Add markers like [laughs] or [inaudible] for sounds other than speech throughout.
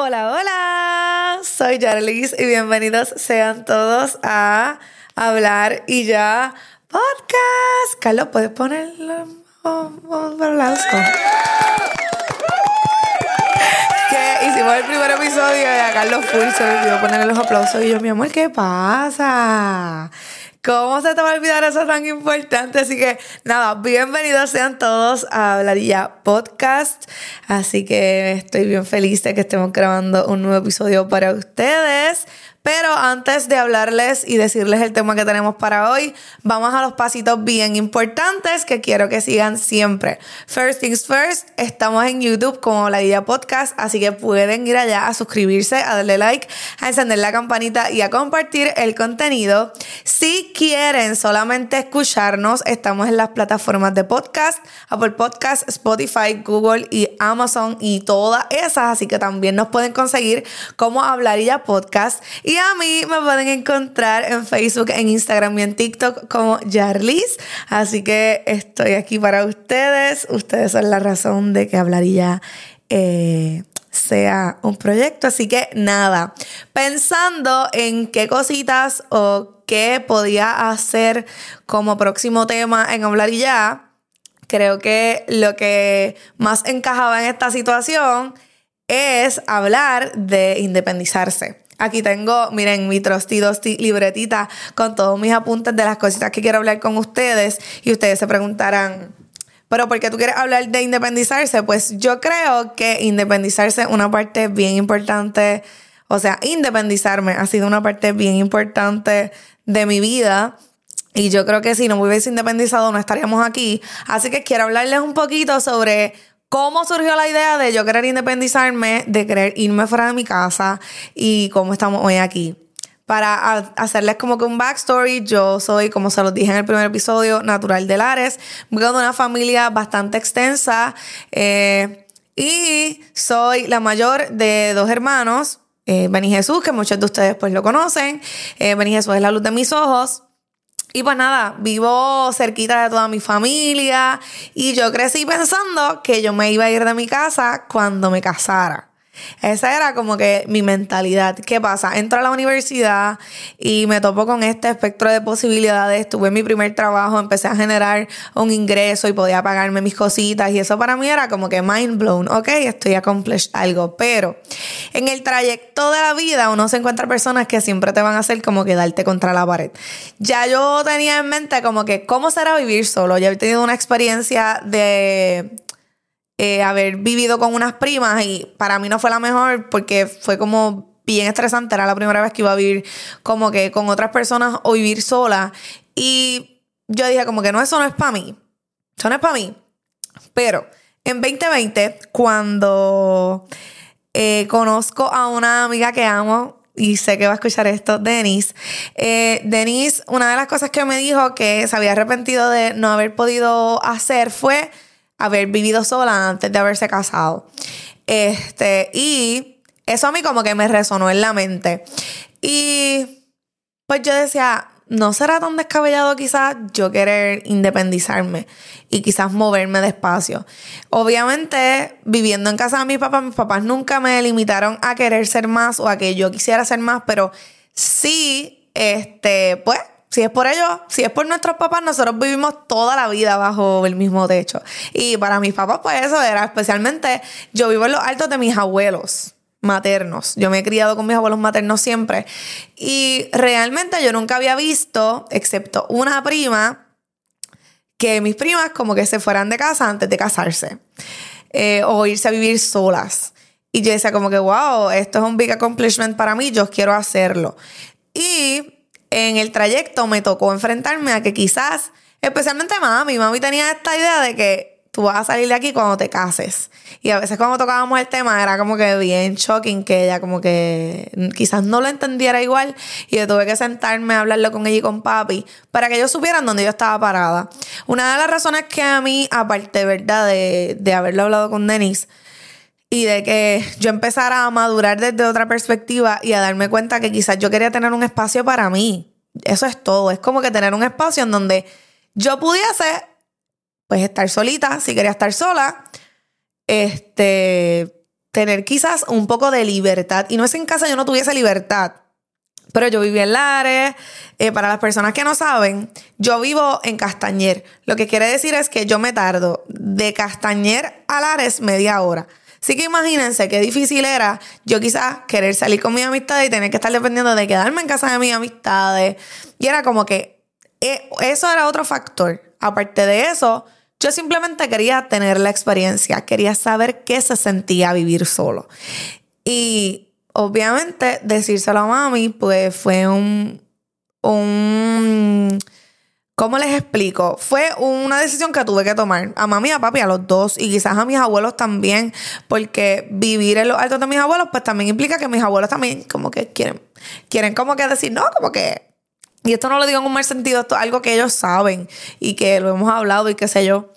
Hola, hola, soy Jarlis y bienvenidos sean todos a Hablar y Ya Podcast. Carlos, ¿puedes ponerlo un aplauso? Que hicimos el primer episodio y a Carlos Full se olvidó ponerle los aplausos y yo, mi amor, ¿qué pasa? ¿Cómo se te va a olvidar eso tan importante? Así que nada, bienvenidos sean todos a Hablaría Podcast. Así que estoy bien feliz de que estemos grabando un nuevo episodio para ustedes. Pero antes de hablarles y decirles el tema que tenemos para hoy, vamos a los pasitos bien importantes que quiero que sigan siempre. First things first, estamos en YouTube como La Idea Podcast, así que pueden ir allá a suscribirse, a darle like, a encender la campanita y a compartir el contenido. Si quieren solamente escucharnos, estamos en las plataformas de podcast, Apple Podcast, Spotify, Google y Amazon y todas esas, así que también nos pueden conseguir como Hablarilla Podcast. Y a mí me pueden encontrar en Facebook, en Instagram y en TikTok como Jarlis. Así que estoy aquí para ustedes. Ustedes son la razón de que hablaría. Eh, sea un proyecto. Así que nada, pensando en qué cositas o qué podía hacer como próximo tema en hablar y ya, creo que lo que más encajaba en esta situación es hablar de independizarse. Aquí tengo, miren, mi trusty libretita con todos mis apuntes de las cositas que quiero hablar con ustedes. Y ustedes se preguntarán, ¿pero por qué tú quieres hablar de independizarse? Pues yo creo que independizarse es una parte bien importante. O sea, independizarme ha sido una parte bien importante de mi vida. Y yo creo que si no me hubiese independizado no estaríamos aquí. Así que quiero hablarles un poquito sobre ¿Cómo surgió la idea de yo querer independizarme, de querer irme fuera de mi casa y cómo estamos hoy aquí? Para hacerles como que un backstory, yo soy, como se los dije en el primer episodio, natural de Lares. Vengo de una familia bastante extensa eh, y soy la mayor de dos hermanos. Eh, Beni Jesús, que muchos de ustedes pues lo conocen. Eh, Beni Jesús es la luz de mis ojos. Y pues nada, vivo cerquita de toda mi familia y yo crecí pensando que yo me iba a ir de mi casa cuando me casara. Esa era como que mi mentalidad. ¿Qué pasa? Entro a la universidad y me topo con este espectro de posibilidades. Tuve mi primer trabajo, empecé a generar un ingreso y podía pagarme mis cositas. Y eso para mí era como que mind blown. Ok, estoy accomplished algo. Pero en el trayecto de la vida uno se encuentra personas que siempre te van a hacer como que darte contra la pared. Ya yo tenía en mente como que cómo será vivir solo. Ya he tenido una experiencia de eh, haber vivido con unas primas y para mí no fue la mejor porque fue como bien estresante. Era la primera vez que iba a vivir como que con otras personas o vivir sola. Y yo dije como que no, eso no es para mí. Eso no es para mí. Pero en 2020, cuando eh, conozco a una amiga que amo, y sé que va a escuchar esto, Denise. Eh, Denise, una de las cosas que me dijo que se había arrepentido de no haber podido hacer fue haber vivido sola antes de haberse casado. Este, y eso a mí como que me resonó en la mente. Y pues yo decía, no será tan descabellado quizás yo querer independizarme y quizás moverme despacio. Obviamente, viviendo en casa de mis papás, mis papás nunca me limitaron a querer ser más o a que yo quisiera ser más, pero sí, este, pues si es por ellos, si es por nuestros papás, nosotros vivimos toda la vida bajo el mismo techo. Y para mis papás, pues eso era especialmente, yo vivo en los altos de mis abuelos maternos. Yo me he criado con mis abuelos maternos siempre. Y realmente yo nunca había visto, excepto una prima, que mis primas como que se fueran de casa antes de casarse. Eh, o irse a vivir solas. Y yo decía como que, wow, esto es un big accomplishment para mí, yo quiero hacerlo. Y en el trayecto me tocó enfrentarme a que quizás, especialmente mami, mami tenía esta idea de que tú vas a salir de aquí cuando te cases. Y a veces cuando tocábamos el tema era como que bien shocking que ella como que quizás no lo entendiera igual y yo tuve que sentarme a hablarlo con ella y con papi para que ellos supieran dónde yo estaba parada. Una de las razones que a mí, aparte, ¿verdad? De, de haberlo hablado con Denise, y de que yo empezara a madurar desde otra perspectiva y a darme cuenta que quizás yo quería tener un espacio para mí. Eso es todo. Es como que tener un espacio en donde yo pudiese, pues, estar solita, si quería estar sola, este, tener quizás un poco de libertad. Y no es en casa yo no tuviese libertad. Pero yo viví en Lares. Eh, para las personas que no saben, yo vivo en Castañer. Lo que quiere decir es que yo me tardo de Castañer a Lares media hora. Así que imagínense qué difícil era yo quizás querer salir con mis amistades y tener que estar dependiendo de quedarme en casa de mis amistades. Y era como que eh, eso era otro factor. Aparte de eso, yo simplemente quería tener la experiencia, quería saber qué se sentía vivir solo. Y obviamente decírselo a mami, pues fue un, un ¿Cómo les explico? Fue una decisión que tuve que tomar. A mami y a papi, a los dos. Y quizás a mis abuelos también. Porque vivir en los altos de mis abuelos, pues también implica que mis abuelos también como que quieren. Quieren como que decir, no, como que. Y esto no lo digo en un mal sentido, esto es algo que ellos saben. Y que lo hemos hablado y qué sé yo.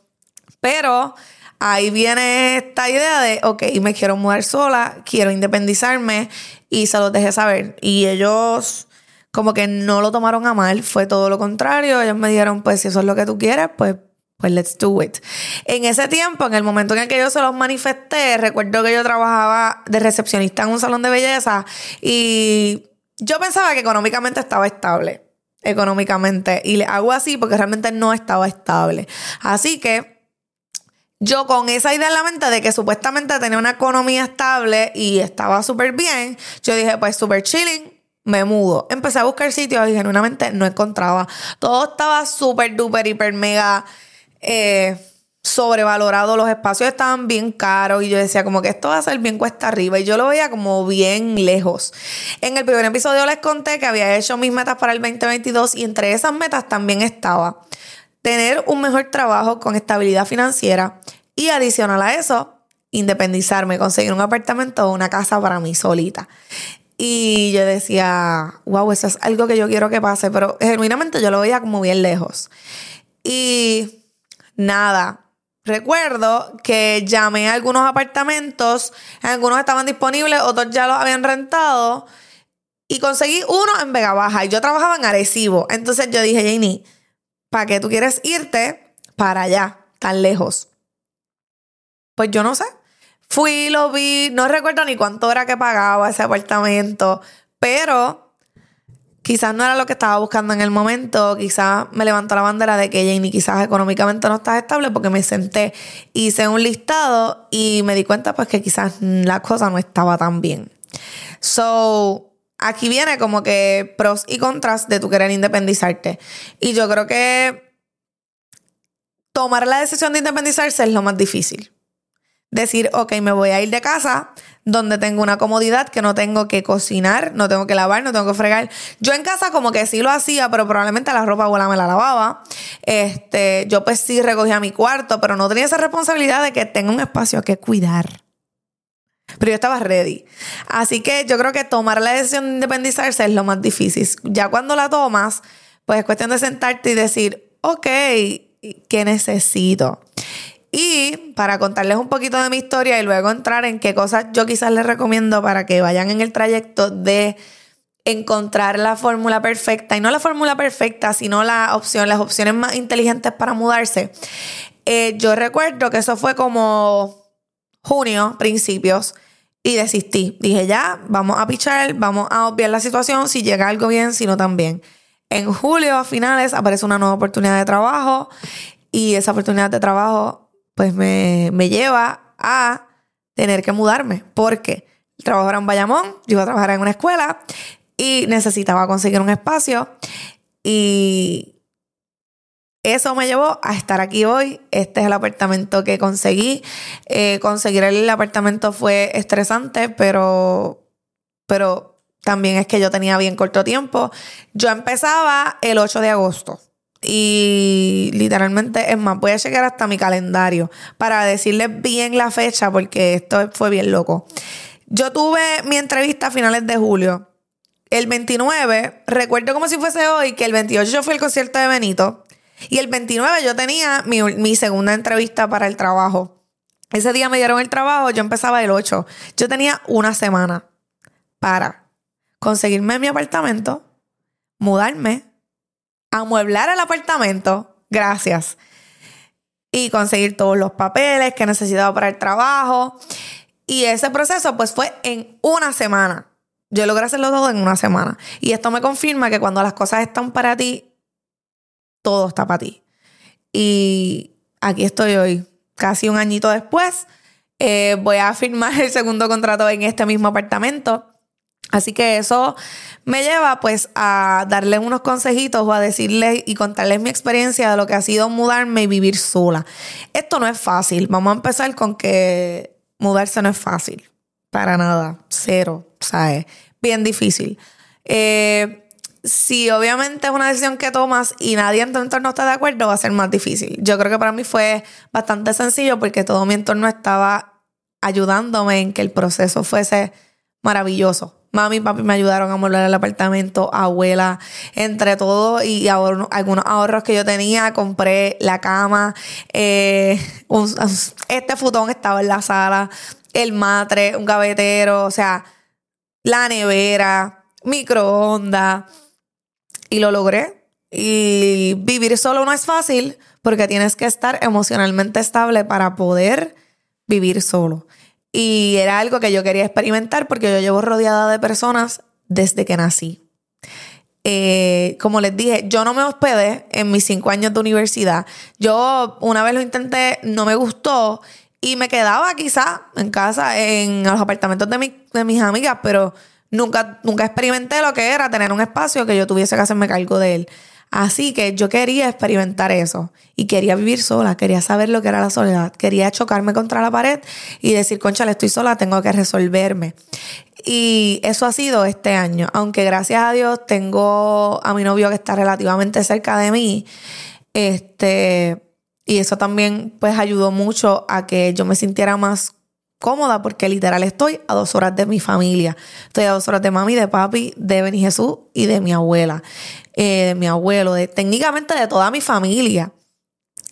Pero ahí viene esta idea de, ok, me quiero mudar sola, quiero independizarme. Y se los dejé saber. Y ellos como que no lo tomaron a mal, fue todo lo contrario. Ellos me dijeron, pues si eso es lo que tú quieres, pues, pues let's do it. En ese tiempo, en el momento en el que yo se los manifesté, recuerdo que yo trabajaba de recepcionista en un salón de belleza y yo pensaba que económicamente estaba estable. Económicamente. Y le hago así porque realmente no estaba estable. Así que yo con esa idea en la mente de que supuestamente tenía una economía estable y estaba súper bien, yo dije, pues súper chilling, me mudo. Empecé a buscar sitios y genuinamente no encontraba. Todo estaba súper, duper, hiper, mega eh, sobrevalorado. Los espacios estaban bien caros y yo decía como que esto va a ser bien cuesta arriba y yo lo veía como bien lejos. En el primer episodio les conté que había hecho mis metas para el 2022 y entre esas metas también estaba tener un mejor trabajo con estabilidad financiera y adicional a eso, independizarme, conseguir un apartamento o una casa para mí solita. Y yo decía, wow, eso es algo que yo quiero que pase, pero genuinamente yo lo veía como bien lejos. Y nada, recuerdo que llamé a algunos apartamentos, algunos estaban disponibles, otros ya los habían rentado. Y conseguí uno en Vega Baja y yo trabajaba en Arecibo. Entonces yo dije, Janie, ¿para qué tú quieres irte para allá, tan lejos? Pues yo no sé. Fui, lo vi, no recuerdo ni cuánto era que pagaba ese apartamento, pero quizás no era lo que estaba buscando en el momento, quizás me levantó la bandera de que Janie quizás económicamente no estás estable porque me senté, hice un listado y me di cuenta pues que quizás la cosa no estaba tan bien. So, aquí viene como que pros y contras de tu querer independizarte. Y yo creo que tomar la decisión de independizarse es lo más difícil decir, ok, me voy a ir de casa donde tengo una comodidad que no tengo que cocinar, no tengo que lavar, no tengo que fregar. Yo en casa como que sí lo hacía, pero probablemente la ropa abuela me la lavaba. Este, yo pues sí recogía mi cuarto, pero no tenía esa responsabilidad de que tenga un espacio que cuidar. Pero yo estaba ready. Así que yo creo que tomar la decisión de independizarse es lo más difícil. Ya cuando la tomas, pues es cuestión de sentarte y decir, ok, ¿qué necesito? Y para contarles un poquito de mi historia y luego entrar en qué cosas yo quizás les recomiendo para que vayan en el trayecto de encontrar la fórmula perfecta, y no la fórmula perfecta, sino la opción, las opciones más inteligentes para mudarse. Eh, yo recuerdo que eso fue como junio, principios, y desistí. Dije, ya, vamos a pichar, vamos a obviar la situación, si llega algo bien, si no también. En julio, a finales, aparece una nueva oportunidad de trabajo y esa oportunidad de trabajo pues me, lleva a tener que mudarme porque el trabajo era en Bayamón, yo iba a trabajar en una escuela y necesitaba conseguir un espacio y eso me llevó a estar aquí hoy. Este es el apartamento que conseguí. Eh, conseguir el apartamento fue estresante, pero, pero también es que yo tenía bien corto tiempo. Yo empezaba el 8 de agosto. Y literalmente, es más, voy a llegar hasta mi calendario para decirles bien la fecha porque esto fue bien loco. Yo tuve mi entrevista a finales de julio. El 29, recuerdo como si fuese hoy que el 28 yo fui al concierto de Benito y el 29 yo tenía mi, mi segunda entrevista para el trabajo. Ese día me dieron el trabajo, yo empezaba el 8. Yo tenía una semana para conseguirme mi apartamento, mudarme, amueblar el apartamento, gracias, y conseguir todos los papeles que necesitaba para el trabajo. Y ese proceso pues fue en una semana. Yo logré hacerlo todo en una semana. Y esto me confirma que cuando las cosas están para ti, todo está para ti. Y aquí estoy hoy, casi un añito después. Eh, voy a firmar el segundo contrato en este mismo apartamento. Así que eso me lleva pues a darles unos consejitos o a decirles y contarles mi experiencia de lo que ha sido mudarme y vivir sola. Esto no es fácil. Vamos a empezar con que mudarse no es fácil. Para nada. Cero. O sea, es bien difícil. Eh, si obviamente es una decisión que tomas y nadie en tu entorno está de acuerdo, va a ser más difícil. Yo creo que para mí fue bastante sencillo porque todo mi entorno estaba ayudándome en que el proceso fuese maravilloso. Mami y papi me ayudaron a mover el apartamento, abuela, entre todo y algunos ahorros que yo tenía, compré la cama, eh, este futón estaba en la sala, el matre, un gavetero, o sea, la nevera, microondas, y lo logré. Y vivir solo no es fácil porque tienes que estar emocionalmente estable para poder vivir solo. Y era algo que yo quería experimentar porque yo llevo rodeada de personas desde que nací. Eh, como les dije, yo no me hospedé en mis cinco años de universidad. Yo una vez lo intenté, no me gustó y me quedaba quizá en casa, en los apartamentos de, de mis amigas, pero nunca, nunca experimenté lo que era tener un espacio que yo tuviese que hacerme cargo de él. Así que yo quería experimentar eso. Y quería vivir sola, quería saber lo que era la soledad, quería chocarme contra la pared y decir, concha, estoy sola, tengo que resolverme. Y eso ha sido este año, aunque gracias a Dios tengo a mi novio que está relativamente cerca de mí, este, y eso también pues ayudó mucho a que yo me sintiera más cómoda porque literal estoy a dos horas de mi familia. Estoy a dos horas de mami, de papi, de Beni Jesús y de mi abuela. Eh, de mi abuelo, de, técnicamente de toda mi familia.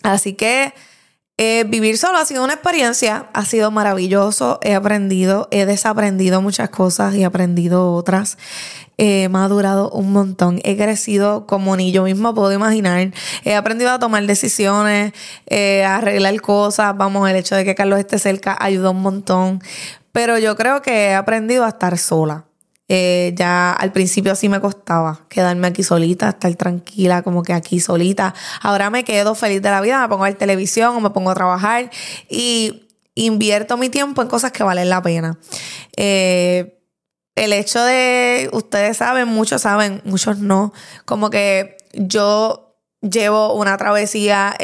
Así que eh, vivir solo ha sido una experiencia, ha sido maravilloso, he aprendido, he desaprendido muchas cosas y aprendido otras. he madurado un montón, he crecido como ni yo misma puedo imaginar, he aprendido a tomar decisiones, eh, a arreglar cosas, vamos, el hecho de que Carlos esté cerca ayudó un montón, pero yo creo que he aprendido a estar sola. Eh, ya al principio sí me costaba quedarme aquí solita, estar tranquila, como que aquí solita. Ahora me quedo feliz de la vida, me pongo a ver televisión o me pongo a trabajar y invierto mi tiempo en cosas que valen la pena. Eh, el hecho de, ustedes saben, muchos saben, muchos no, como que yo llevo una travesía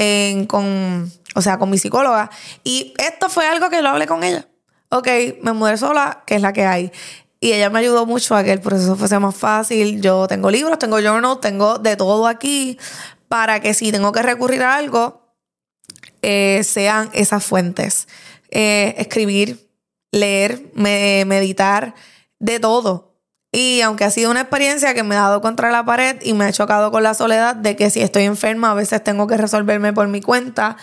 con, o sea, con mi psicóloga y esto fue algo que lo hablé con ella. Ok, me mudé sola, que es la que hay. Y ella me ayudó mucho a que el proceso fuese más fácil. Yo tengo libros, tengo journals, tengo de todo aquí para que si tengo que recurrir a algo, eh, sean esas fuentes. Eh, escribir, leer, meditar, de todo. Y aunque ha sido una experiencia que me ha dado contra la pared y me ha chocado con la soledad de que si estoy enferma a veces tengo que resolverme por mi cuenta,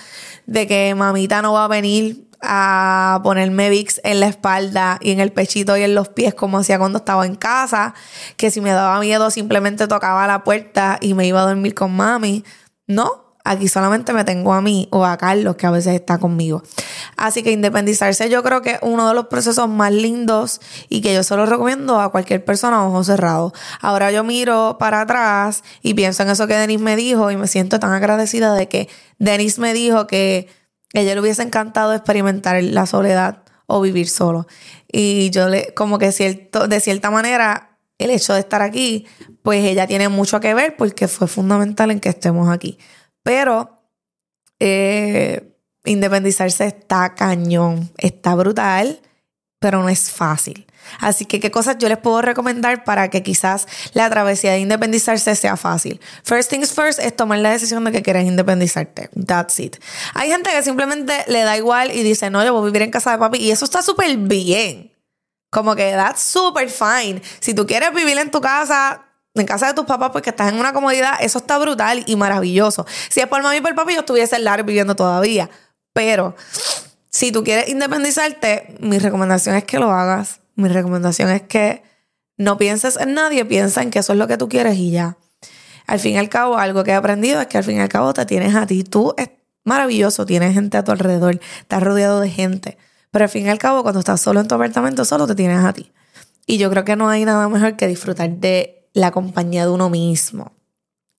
de que mamita no va a venir a ponerme VIX en la espalda y en el pechito y en los pies como hacía cuando estaba en casa, que si me daba miedo simplemente tocaba la puerta y me iba a dormir con mami. No, aquí solamente me tengo a mí o a Carlos que a veces está conmigo. Así que independizarse yo creo que es uno de los procesos más lindos y que yo solo recomiendo a cualquier persona a ojos cerrados. Ahora yo miro para atrás y pienso en eso que Denis me dijo y me siento tan agradecida de que Denis me dijo que ella le hubiese encantado experimentar la soledad o vivir solo. Y yo le, como que cierto, de cierta manera, el hecho de estar aquí, pues ella tiene mucho que ver porque fue fundamental en que estemos aquí. Pero eh, independizarse está cañón, está brutal, pero no es fácil. Así que, ¿qué cosas yo les puedo recomendar para que quizás la travesía de independizarse sea fácil? First things first es tomar la decisión de que quieres independizarte. That's it. Hay gente que simplemente le da igual y dice, no, yo voy a vivir en casa de papi. Y eso está súper bien. Como que that's super fine. Si tú quieres vivir en tu casa, en casa de tus papás porque estás en una comodidad, eso está brutal y maravilloso. Si es por mami y por papi, yo estuviese en Lar viviendo todavía. Pero si tú quieres independizarte, mi recomendación es que lo hagas mi recomendación es que no pienses en nadie, piensa en que eso es lo que tú quieres y ya. Al fin y al cabo, algo que he aprendido es que al fin y al cabo te tienes a ti. Tú es maravilloso, tienes gente a tu alrededor, estás rodeado de gente. Pero al fin y al cabo, cuando estás solo en tu apartamento, solo te tienes a ti. Y yo creo que no hay nada mejor que disfrutar de la compañía de uno mismo.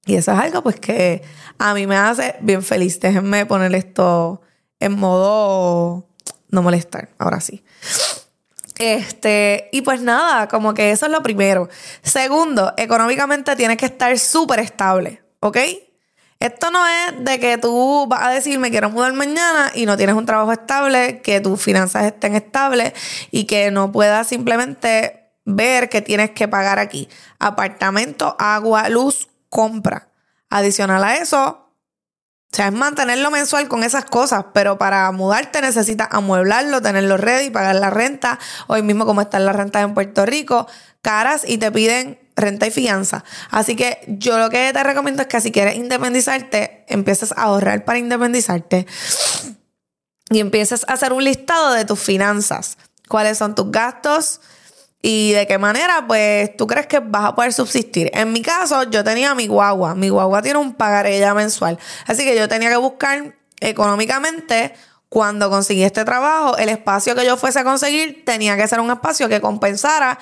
Y eso es algo pues que a mí me hace bien feliz. Déjenme poner esto en modo no molestar. Ahora sí. Este, y pues nada, como que eso es lo primero. Segundo, económicamente tienes que estar súper estable, ¿ok? Esto no es de que tú vas a decir me quiero mudar mañana y no tienes un trabajo estable, que tus finanzas estén estables y que no puedas simplemente ver que tienes que pagar aquí. Apartamento, agua, luz, compra. Adicional a eso, o sea, es mantenerlo mensual con esas cosas, pero para mudarte necesitas amueblarlo, tenerlo ready, pagar la renta. Hoy mismo como están las rentas en Puerto Rico, caras y te piden renta y fianza. Así que yo lo que te recomiendo es que si quieres independizarte, empieces a ahorrar para independizarte y empieces a hacer un listado de tus finanzas. ¿Cuáles son tus gastos? Y de qué manera, pues, tú crees que vas a poder subsistir. En mi caso, yo tenía mi guagua. Mi guagua tiene un pagaré ya mensual. Así que yo tenía que buscar económicamente, cuando conseguí este trabajo, el espacio que yo fuese a conseguir tenía que ser un espacio que compensara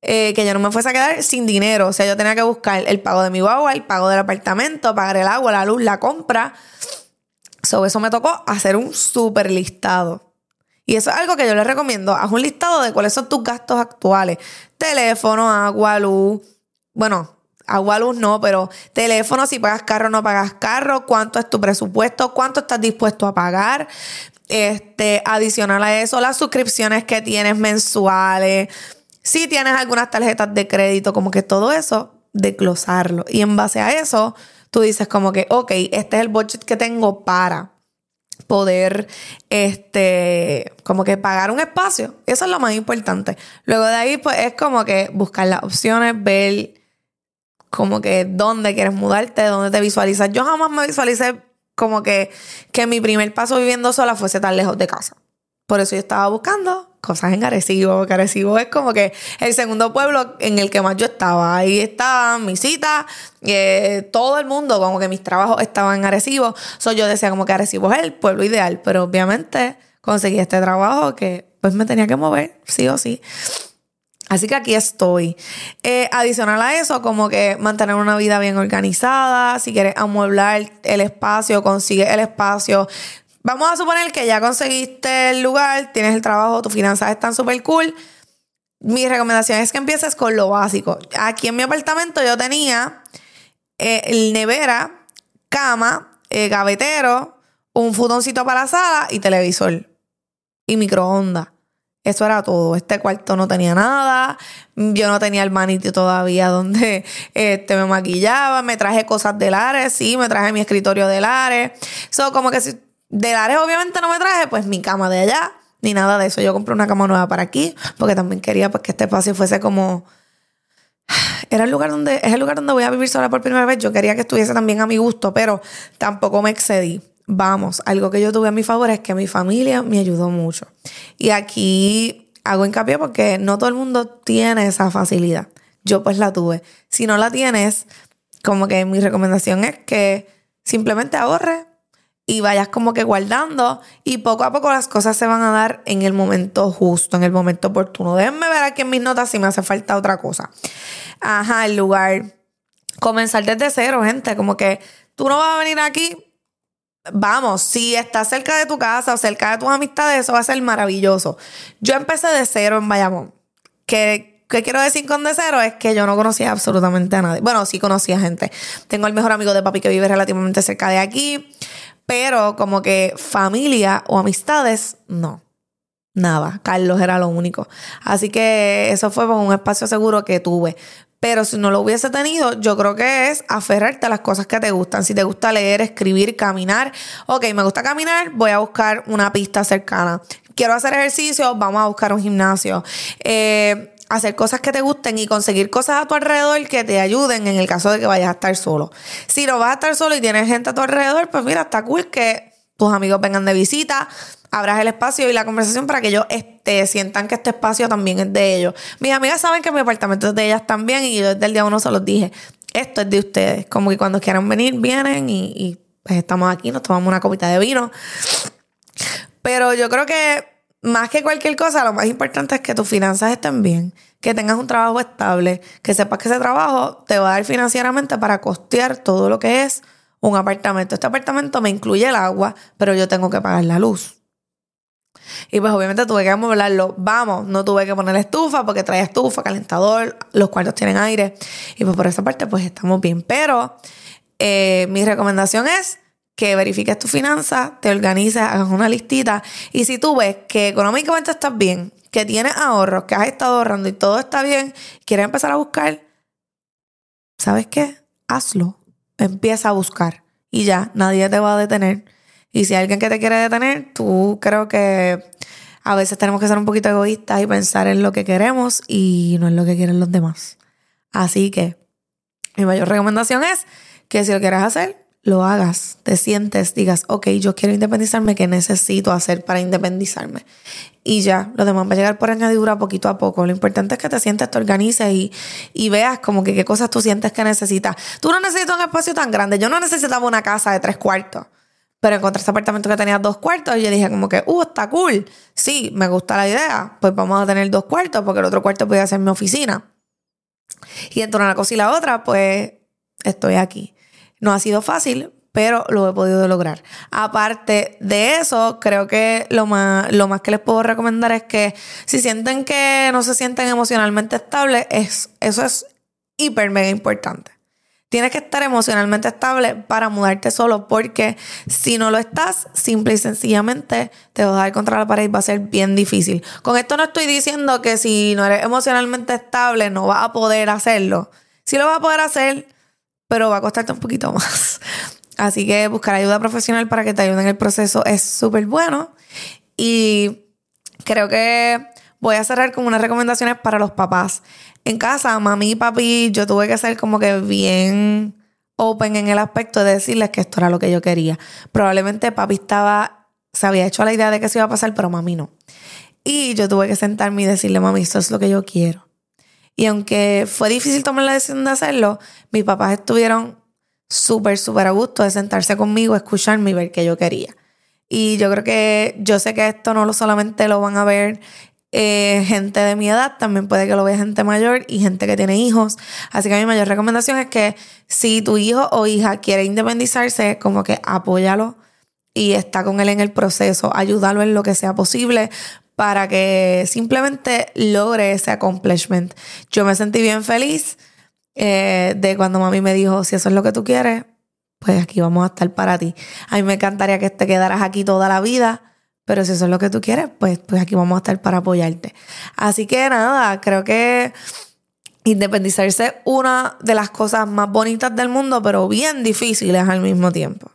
eh, que yo no me fuese a quedar sin dinero. O sea, yo tenía que buscar el pago de mi guagua, el pago del apartamento, pagar el agua, la luz, la compra. Sobre eso me tocó hacer un super listado. Y eso es algo que yo les recomiendo. Haz un listado de cuáles son tus gastos actuales. Teléfono, agua, luz. Bueno, agua, luz no, pero teléfono, si pagas carro, no pagas carro. ¿Cuánto es tu presupuesto? ¿Cuánto estás dispuesto a pagar? Este, adicional a eso, las suscripciones que tienes mensuales. Si tienes algunas tarjetas de crédito, como que todo eso, desglosarlo. Y en base a eso, tú dices como que, ok, este es el budget que tengo para poder este como que pagar un espacio. Eso es lo más importante. Luego de ahí pues es como que buscar las opciones ver como que dónde quieres mudarte dónde te visualizas. Yo jamás me visualicé como que que mi primer paso viviendo sola fuese tan lejos de casa. Por eso yo estaba buscando cosas en Arecibo. Arecibo es como que el segundo pueblo en el que más yo estaba. Ahí estaban mis citas, eh, todo el mundo, como que mis trabajos estaban en Arecibo. So, yo decía como que Arecibo es el pueblo ideal, pero obviamente conseguí este trabajo que pues me tenía que mover, sí o sí. Así que aquí estoy. Eh, adicional a eso, como que mantener una vida bien organizada. Si quieres amueblar el espacio, consigue el espacio. Vamos a suponer que ya conseguiste el lugar, tienes el trabajo, tus finanzas están súper cool. Mi recomendación es que empieces con lo básico. Aquí en mi apartamento yo tenía eh, el nevera, cama, eh, gavetero, un futoncito para la sala y televisor. Y microondas. Eso era todo. Este cuarto no tenía nada. Yo no tenía el manito todavía [laughs] donde este, me maquillaba. Me traje cosas de Lares. Sí, me traje mi escritorio de Lares. So, como que si de Lares obviamente no me traje pues mi cama de allá, ni nada de eso. Yo compré una cama nueva para aquí, porque también quería pues, que este espacio fuese como... [sighs] Era el lugar donde, es el lugar donde voy a vivir sola por primera vez. Yo quería que estuviese también a mi gusto, pero tampoco me excedí. Vamos, algo que yo tuve a mi favor es que mi familia me ayudó mucho. Y aquí hago hincapié porque no todo el mundo tiene esa facilidad. Yo pues la tuve. Si no la tienes, como que mi recomendación es que simplemente ahorre y vayas como que guardando y poco a poco las cosas se van a dar en el momento justo, en el momento oportuno. Déjenme ver aquí en mis notas si me hace falta otra cosa. Ajá, el lugar. Comenzar desde cero, gente. Como que tú no vas a venir aquí. Vamos, si estás cerca de tu casa o cerca de tus amistades, eso va a ser maravilloso. Yo empecé de cero en Bayamón. ¿Qué, ¿Qué quiero decir con de cero? Es que yo no conocía absolutamente a nadie. Bueno, sí conocía gente. Tengo el mejor amigo de papi que vive relativamente cerca de aquí. Pero como que familia o amistades, no. Nada, Carlos era lo único. Así que eso fue un espacio seguro que tuve. Pero si no lo hubiese tenido, yo creo que es aferrarte a las cosas que te gustan. Si te gusta leer, escribir, caminar. Ok, me gusta caminar, voy a buscar una pista cercana. Quiero hacer ejercicio, vamos a buscar un gimnasio. Eh, hacer cosas que te gusten y conseguir cosas a tu alrededor que te ayuden en el caso de que vayas a estar solo. Si no vas a estar solo y tienes gente a tu alrededor, pues mira, está cool que tus amigos vengan de visita, abras el espacio y la conversación para que ellos este, sientan que este espacio también es de ellos. Mis amigas saben que mi apartamento es de ellas también y yo desde el día uno se los dije, esto es de ustedes, como que cuando quieran venir, vienen y, y pues estamos aquí, nos tomamos una copita de vino. Pero yo creo que más que cualquier cosa, lo más importante es que tus finanzas estén bien, que tengas un trabajo estable, que sepas que ese trabajo te va a dar financieramente para costear todo lo que es un apartamento. Este apartamento me incluye el agua, pero yo tengo que pagar la luz. Y pues obviamente tuve que amoblarlo. Vamos, no tuve que poner estufa porque trae estufa, calentador, los cuartos tienen aire. Y pues por esa parte pues estamos bien. Pero eh, mi recomendación es que verifiques tu finanzas, te organices, hagas una listita. Y si tú ves que económicamente estás bien, que tienes ahorros, que has estado ahorrando y todo está bien, quieres empezar a buscar, ¿sabes qué? Hazlo. Empieza a buscar. Y ya, nadie te va a detener. Y si hay alguien que te quiere detener, tú creo que a veces tenemos que ser un poquito egoístas y pensar en lo que queremos y no en lo que quieren los demás. Así que mi mayor recomendación es que si lo quieres hacer, lo hagas, te sientes, digas, ok, yo quiero independizarme, ¿qué necesito hacer para independizarme? Y ya, lo demás va a llegar por añadidura poquito a poco. Lo importante es que te sientes, te organices y, y veas como que qué cosas tú sientes que necesitas. Tú no necesitas un espacio tan grande. Yo no necesitaba una casa de tres cuartos. Pero encontré ese apartamento que tenía dos cuartos y yo dije como que, uh, está cool. Sí, me gusta la idea. Pues vamos a tener dos cuartos porque el otro cuarto puede ser mi oficina. Y entre una cosa y la otra, pues estoy aquí. No ha sido fácil, pero lo he podido lograr. Aparte de eso, creo que lo más, lo más que les puedo recomendar es que si sienten que no se sienten emocionalmente estables, es, eso es hiper mega importante. Tienes que estar emocionalmente estable para mudarte solo porque si no lo estás, simple y sencillamente te vas a dar contra la pared y va a ser bien difícil. Con esto no estoy diciendo que si no eres emocionalmente estable no vas a poder hacerlo. Sí lo vas a poder hacer, pero va a costarte un poquito [laughs] más. Así que buscar ayuda profesional para que te ayuden en el proceso es súper bueno. Y creo que voy a cerrar con unas recomendaciones para los papás. En casa, mami y papi, yo tuve que ser como que bien open en el aspecto de decirles que esto era lo que yo quería. Probablemente papi estaba, se había hecho la idea de que eso iba a pasar, pero mami no. Y yo tuve que sentarme y decirle, mami, esto es lo que yo quiero. Y aunque fue difícil tomar la decisión de hacerlo, mis papás estuvieron súper, súper a gusto de sentarse conmigo, escucharme y ver qué yo quería. Y yo creo que yo sé que esto no solamente lo van a ver eh, gente de mi edad, también puede que lo vea gente mayor y gente que tiene hijos. Así que mi mayor recomendación es que si tu hijo o hija quiere independizarse, como que apóyalo y está con él en el proceso, ayúdalo en lo que sea posible, para que simplemente logre ese accomplishment. Yo me sentí bien feliz eh, de cuando mami me dijo, si eso es lo que tú quieres, pues aquí vamos a estar para ti. A mí me encantaría que te quedaras aquí toda la vida, pero si eso es lo que tú quieres, pues, pues aquí vamos a estar para apoyarte. Así que nada, creo que independizarse es una de las cosas más bonitas del mundo, pero bien difíciles al mismo tiempo.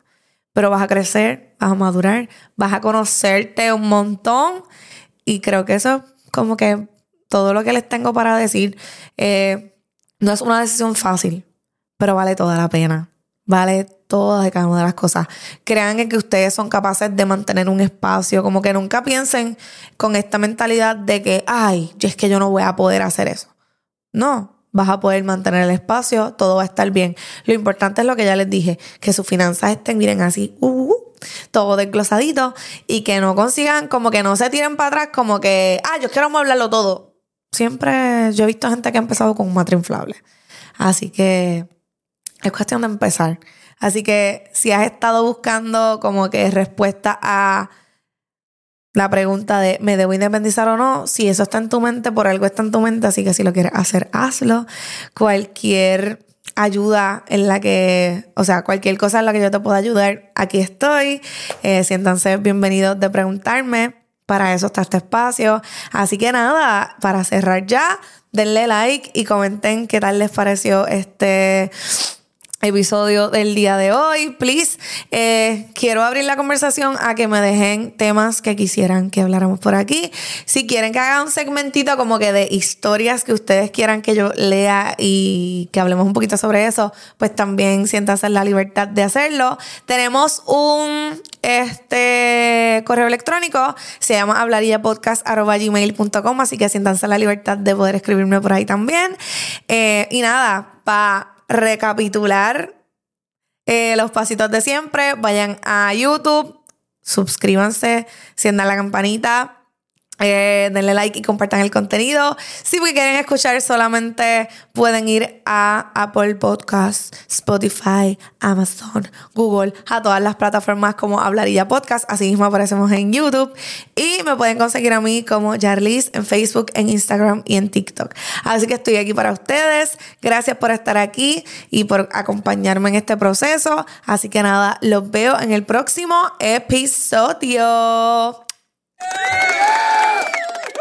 Pero vas a crecer, vas a madurar, vas a conocerte un montón y creo que eso es como que todo lo que les tengo para decir. Eh, no es una decisión fácil, pero vale toda la pena. Vale todas y cada una de las cosas. Crean que ustedes son capaces de mantener un espacio. Como que nunca piensen con esta mentalidad de que, ay, es que yo no voy a poder hacer eso. No, vas a poder mantener el espacio, todo va a estar bien. Lo importante es lo que ya les dije, que sus finanzas estén, miren, así, uh todo desglosadito y que no consigan, como que no se tiren para atrás, como que, ah, yo quiero mueblarlo todo. Siempre yo he visto gente que ha empezado con un matre inflable. Así que es cuestión de empezar. Así que si has estado buscando como que respuesta a la pregunta de ¿me debo independizar o no? Si eso está en tu mente, por algo está en tu mente, así que si lo quieres hacer, hazlo. Cualquier ayuda en la que, o sea, cualquier cosa en la que yo te pueda ayudar, aquí estoy. Eh, siéntanse bienvenidos de preguntarme. Para eso está este espacio. Así que nada, para cerrar ya, denle like y comenten qué tal les pareció este episodio del día de hoy. Please, eh, quiero abrir la conversación a que me dejen temas que quisieran que habláramos por aquí. Si quieren que haga un segmentito como que de historias que ustedes quieran que yo lea y que hablemos un poquito sobre eso, pues también siéntanse la libertad de hacerlo. Tenemos un este correo electrónico, se llama hablarillapodcast.gmail.com, así que siéntanse la libertad de poder escribirme por ahí también. Eh, y nada, para recapitular eh, los pasitos de siempre, vayan a YouTube, suscríbanse, siendan la campanita, Eh, denle like y compartan el contenido. Si quieren escuchar, solamente pueden ir a Apple Podcasts, Spotify, Amazon, Google, a todas las plataformas como Hablarilla Podcast. Así mismo aparecemos en YouTube. Y me pueden conseguir a mí como Jarlis en Facebook, en Instagram y en TikTok. Así que estoy aquí para ustedes. Gracias por estar aquí y por acompañarme en este proceso. Así que nada, los veo en el próximo episodio. Yeah!